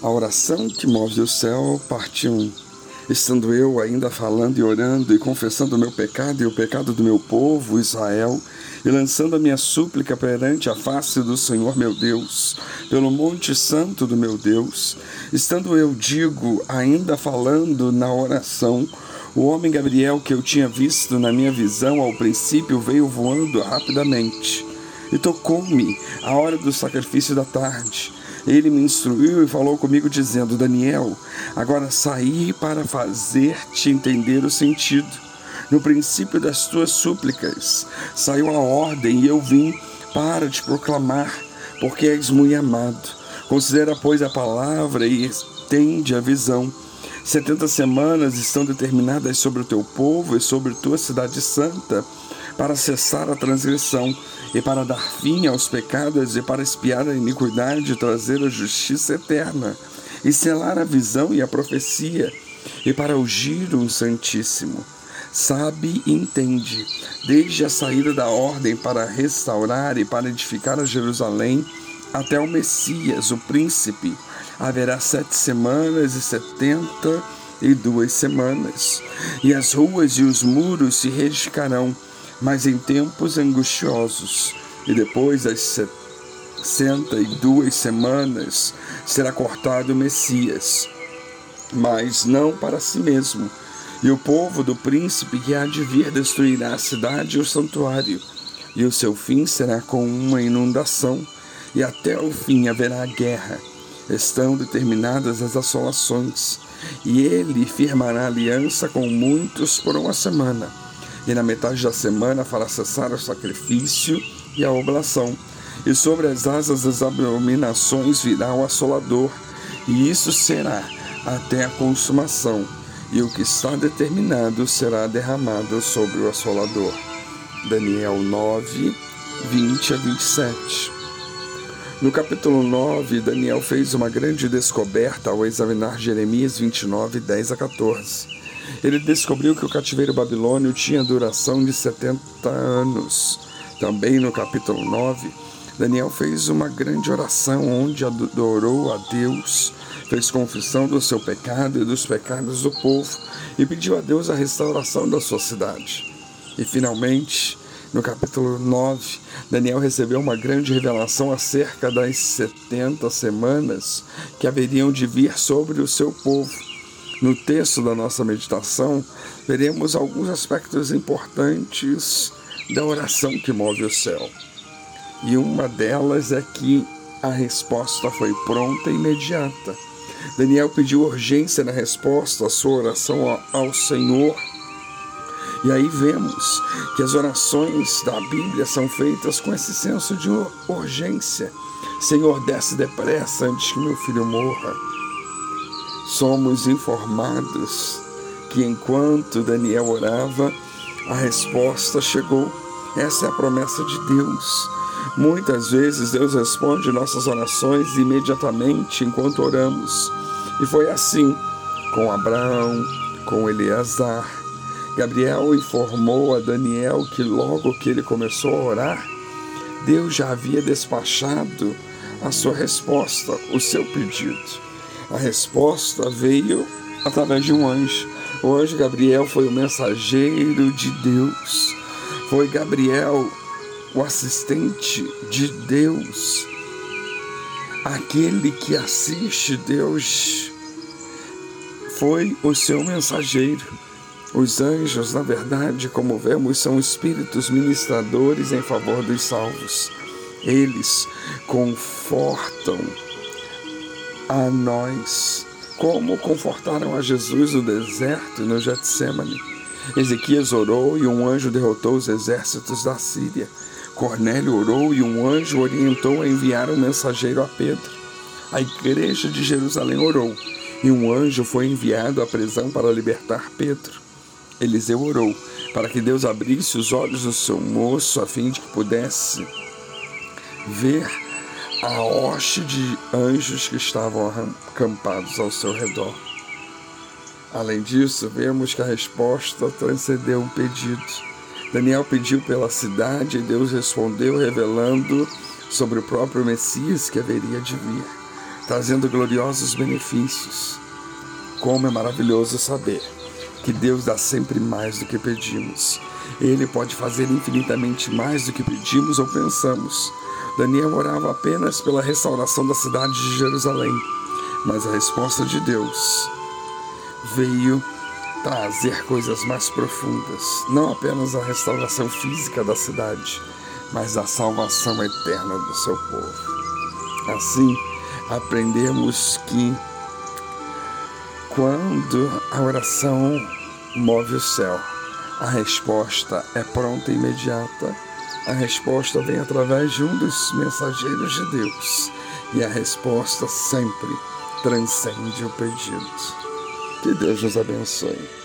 A oração que move o céu, parte 1. Estando eu ainda falando e orando e confessando o meu pecado e o pecado do meu povo, Israel, e lançando a minha súplica perante a face do Senhor meu Deus, pelo Monte Santo do meu Deus, estando eu, digo, ainda falando na oração, o homem Gabriel que eu tinha visto na minha visão ao princípio veio voando rapidamente e tocou-me a hora do sacrifício da tarde ele me instruiu e falou comigo, dizendo: Daniel, agora saí para fazer-te entender o sentido. No princípio das tuas súplicas saiu a ordem e eu vim para te proclamar, porque és muito amado. Considera, pois, a palavra e estende a visão. Setenta semanas estão determinadas sobre o teu povo e sobre tua cidade santa, para cessar a transgressão e para dar fim aos pecados e para espiar a iniquidade e trazer a justiça eterna, e selar a visão e a profecia, e para ungir um Santíssimo. Sabe e entende, desde a saída da ordem para restaurar e para edificar a Jerusalém, até o Messias, o príncipe, haverá sete semanas e setenta e duas semanas, e as ruas e os muros se reedificarão mas em tempos angustiosos. E depois das sessenta e duas semanas será cortado o Messias, mas não para si mesmo. E o povo do príncipe que há de vir destruirá a cidade e o santuário, e o seu fim será com uma inundação, e até o fim haverá guerra. Estão determinadas as assolações, e ele firmará aliança com muitos por uma semana e na metade da semana fará cessar o sacrifício e a oblação. E sobre as asas das abominações virá o assolador, e isso será até a consumação, e o que está determinado será derramado sobre o assolador. Daniel 9, 20 a 27. No capítulo 9, Daniel fez uma grande descoberta ao examinar Jeremias 29, 10 a 14. Ele descobriu que o cativeiro babilônio tinha duração de 70 anos. Também no capítulo 9, Daniel fez uma grande oração onde adorou a Deus, fez confissão do seu pecado e dos pecados do povo e pediu a Deus a restauração da sua cidade. E finalmente, no capítulo 9, Daniel recebeu uma grande revelação acerca das 70 semanas que haveriam de vir sobre o seu povo no texto da nossa meditação, veremos alguns aspectos importantes da oração que move o céu. E uma delas é que a resposta foi pronta e imediata. Daniel pediu urgência na resposta à sua oração ao Senhor. E aí vemos que as orações da Bíblia são feitas com esse senso de urgência. Senhor, desce depressa antes que meu filho morra somos informados que enquanto Daniel orava, a resposta chegou. Essa é a promessa de Deus. Muitas vezes Deus responde nossas orações imediatamente enquanto oramos. E foi assim com Abraão, com Eleazar. Gabriel informou a Daniel que logo que ele começou a orar, Deus já havia despachado a sua resposta, o seu pedido. A resposta veio através de um anjo. O anjo Gabriel foi o mensageiro de Deus. Foi Gabriel o assistente de Deus. Aquele que assiste Deus foi o seu mensageiro. Os anjos, na verdade, como vemos, são espíritos ministradores em favor dos salvos. Eles confortam a nós, como confortaram a Jesus no deserto e no Getsemane. Ezequias orou e um anjo derrotou os exércitos da Síria. Cornélio orou e um anjo orientou a enviar um mensageiro a Pedro. A igreja de Jerusalém orou e um anjo foi enviado à prisão para libertar Pedro. Eliseu orou para que Deus abrisse os olhos do seu moço a fim de que pudesse ver a hoste de anjos que estavam acampados ao seu redor. Além disso, vemos que a resposta transcendeu um pedido. Daniel pediu pela cidade e Deus respondeu, revelando sobre o próprio Messias que haveria de vir. trazendo gloriosos benefícios. Como é maravilhoso saber que Deus dá sempre mais do que pedimos. Ele pode fazer infinitamente mais do que pedimos ou pensamos. Daniel orava apenas pela restauração da cidade de Jerusalém, mas a resposta de Deus veio trazer coisas mais profundas, não apenas a restauração física da cidade, mas a salvação eterna do seu povo. Assim, aprendemos que quando a oração move o céu, a resposta é pronta e imediata. A resposta vem através de um dos mensageiros de Deus. E a resposta sempre transcende o pedido. Que Deus nos abençoe.